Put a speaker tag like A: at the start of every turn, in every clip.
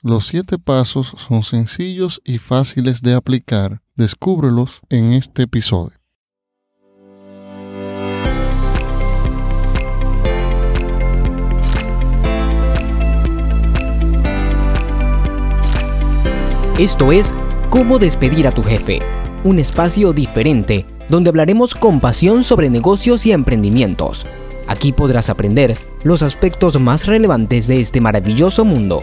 A: Los siete pasos son sencillos y fáciles de aplicar. Descúbrelos en este episodio.
B: Esto es Cómo despedir a tu jefe, un espacio diferente donde hablaremos con pasión sobre negocios y emprendimientos. Aquí podrás aprender los aspectos más relevantes de este maravilloso mundo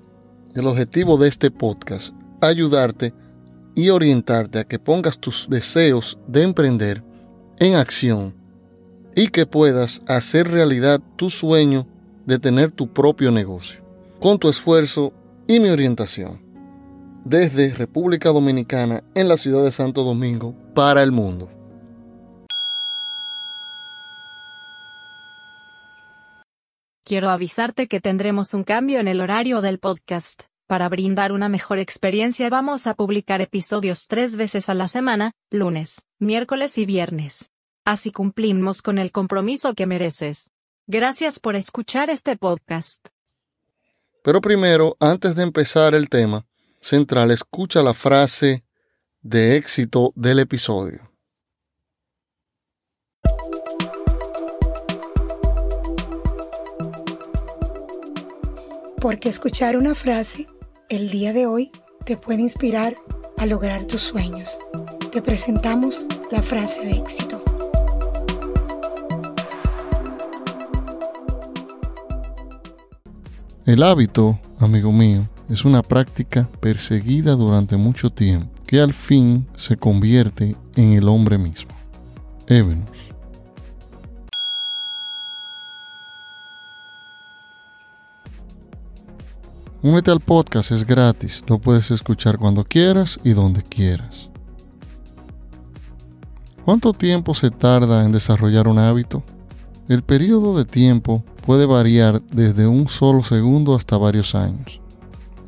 A: el objetivo de este podcast, ayudarte y orientarte a que pongas tus deseos de emprender en acción y que puedas hacer realidad tu sueño de tener tu propio negocio, con tu esfuerzo y mi orientación, desde República Dominicana en la ciudad de Santo Domingo para el mundo.
C: Quiero avisarte que tendremos un cambio en el horario del podcast. Para brindar una mejor experiencia vamos a publicar episodios tres veces a la semana, lunes, miércoles y viernes. Así cumplimos con el compromiso que mereces. Gracias por escuchar este podcast.
A: Pero primero, antes de empezar el tema central, escucha la frase de éxito del episodio.
D: Porque escuchar una frase el día de hoy te puede inspirar a lograr tus sueños. Te presentamos la frase de éxito.
A: El hábito, amigo mío, es una práctica perseguida durante mucho tiempo que al fin se convierte en el hombre mismo. Evenus. Únete al podcast, es gratis, lo puedes escuchar cuando quieras y donde quieras. ¿Cuánto tiempo se tarda en desarrollar un hábito? El periodo de tiempo puede variar desde un solo segundo hasta varios años.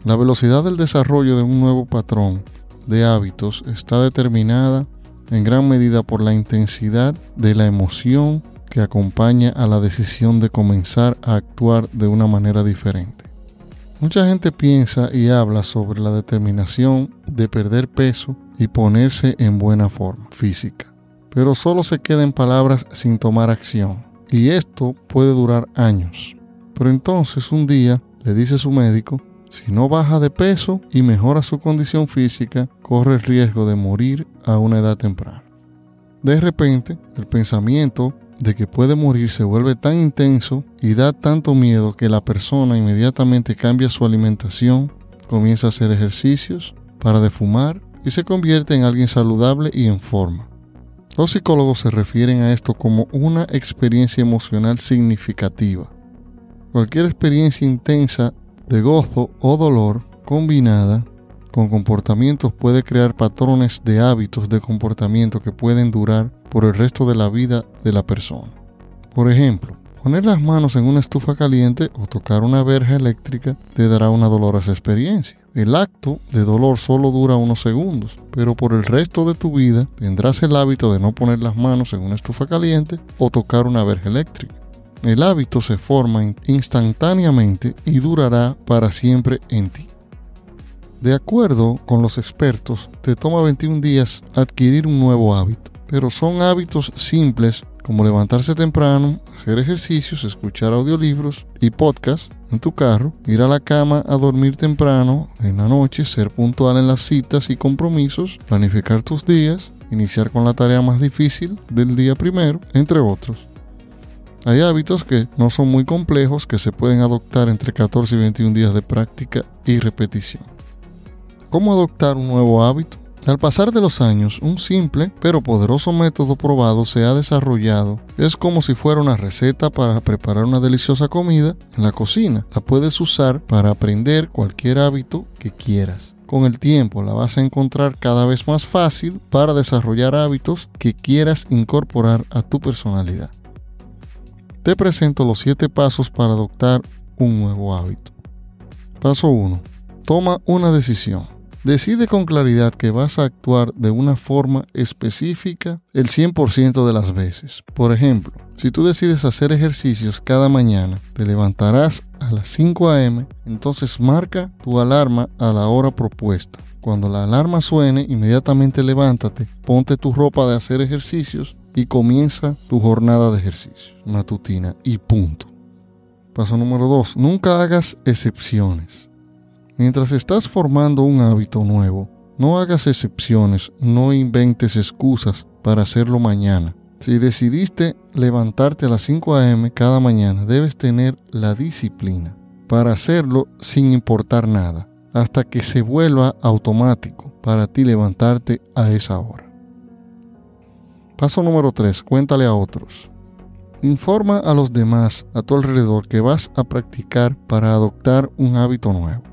A: La velocidad del desarrollo de un nuevo patrón de hábitos está determinada en gran medida por la intensidad de la emoción que acompaña a la decisión de comenzar a actuar de una manera diferente. Mucha gente piensa y habla sobre la determinación de perder peso y ponerse en buena forma física, pero solo se queda en palabras sin tomar acción. Y esto puede durar años. Pero entonces un día le dice su médico, si no baja de peso y mejora su condición física, corre el riesgo de morir a una edad temprana. De repente, el pensamiento de que puede morir se vuelve tan intenso y da tanto miedo que la persona inmediatamente cambia su alimentación, comienza a hacer ejercicios, para de fumar y se convierte en alguien saludable y en forma. Los psicólogos se refieren a esto como una experiencia emocional significativa. Cualquier experiencia intensa de gozo o dolor combinada con comportamientos puede crear patrones de hábitos de comportamiento que pueden durar por el resto de la vida de la persona. Por ejemplo, poner las manos en una estufa caliente o tocar una verja eléctrica te dará una dolorosa experiencia. El acto de dolor solo dura unos segundos, pero por el resto de tu vida tendrás el hábito de no poner las manos en una estufa caliente o tocar una verja eléctrica. El hábito se forma instantáneamente y durará para siempre en ti. De acuerdo con los expertos, te toma 21 días adquirir un nuevo hábito pero son hábitos simples como levantarse temprano, hacer ejercicios, escuchar audiolibros y podcasts en tu carro, ir a la cama a dormir temprano, en la noche ser puntual en las citas y compromisos, planificar tus días, iniciar con la tarea más difícil del día primero, entre otros. Hay hábitos que no son muy complejos que se pueden adoptar entre 14 y 21 días de práctica y repetición. ¿Cómo adoptar un nuevo hábito? Al pasar de los años, un simple pero poderoso método probado se ha desarrollado. Es como si fuera una receta para preparar una deliciosa comida en la cocina. La puedes usar para aprender cualquier hábito que quieras. Con el tiempo la vas a encontrar cada vez más fácil para desarrollar hábitos que quieras incorporar a tu personalidad. Te presento los 7 pasos para adoptar un nuevo hábito. Paso 1. Toma una decisión. Decide con claridad que vas a actuar de una forma específica el 100% de las veces. Por ejemplo, si tú decides hacer ejercicios cada mañana, te levantarás a las 5 a.m., entonces marca tu alarma a la hora propuesta. Cuando la alarma suene, inmediatamente levántate, ponte tu ropa de hacer ejercicios y comienza tu jornada de ejercicio matutina y punto. Paso número 2. Nunca hagas excepciones. Mientras estás formando un hábito nuevo, no hagas excepciones, no inventes excusas para hacerlo mañana. Si decidiste levantarte a las 5 a.m. cada mañana, debes tener la disciplina para hacerlo sin importar nada, hasta que se vuelva automático para ti levantarte a esa hora. Paso número 3. Cuéntale a otros. Informa a los demás a tu alrededor que vas a practicar para adoptar un hábito nuevo.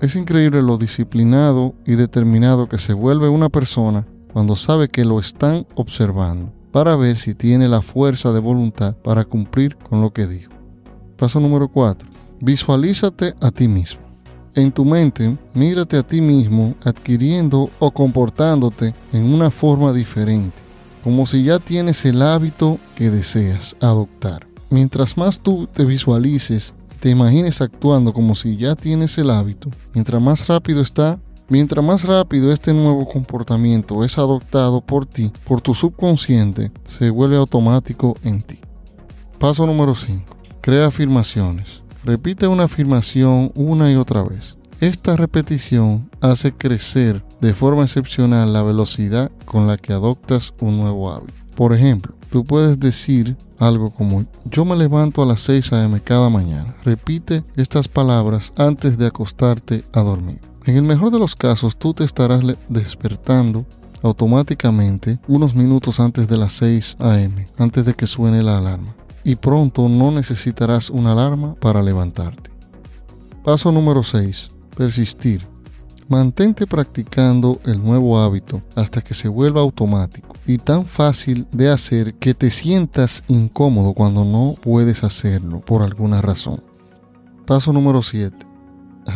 A: Es increíble lo disciplinado y determinado que se vuelve una persona cuando sabe que lo están observando para ver si tiene la fuerza de voluntad para cumplir con lo que dijo. Paso número 4. Visualízate a ti mismo. En tu mente, mírate a ti mismo adquiriendo o comportándote en una forma diferente, como si ya tienes el hábito que deseas adoptar. Mientras más tú te visualices te imagines actuando como si ya tienes el hábito, mientras más rápido está, mientras más rápido este nuevo comportamiento es adoptado por ti, por tu subconsciente, se vuelve automático en ti. Paso número 5. Crea afirmaciones. Repite una afirmación una y otra vez. Esta repetición hace crecer de forma excepcional la velocidad con la que adoptas un nuevo hábito. Por ejemplo, tú puedes decir algo como yo me levanto a las 6 a.m. cada mañana. Repite estas palabras antes de acostarte a dormir. En el mejor de los casos, tú te estarás despertando automáticamente unos minutos antes de las 6 a.m., antes de que suene la alarma. Y pronto no necesitarás una alarma para levantarte. Paso número 6. Persistir. Mantente practicando el nuevo hábito hasta que se vuelva automático y tan fácil de hacer que te sientas incómodo cuando no puedes hacerlo por alguna razón. Paso número 7.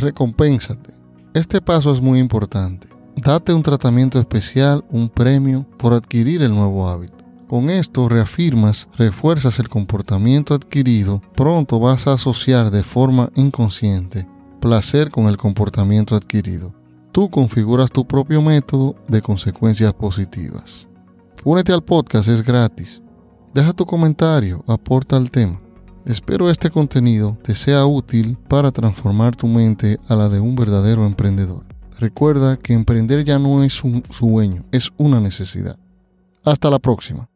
A: Recompénsate. Este paso es muy importante. Date un tratamiento especial, un premio por adquirir el nuevo hábito. Con esto reafirmas, refuerzas el comportamiento adquirido, pronto vas a asociar de forma inconsciente placer con el comportamiento adquirido tú configuras tu propio método de consecuencias positivas. Únete al podcast, es gratis. Deja tu comentario, aporta al tema. Espero este contenido te sea útil para transformar tu mente a la de un verdadero emprendedor. Recuerda que emprender ya no es un sueño, es una necesidad. Hasta la próxima.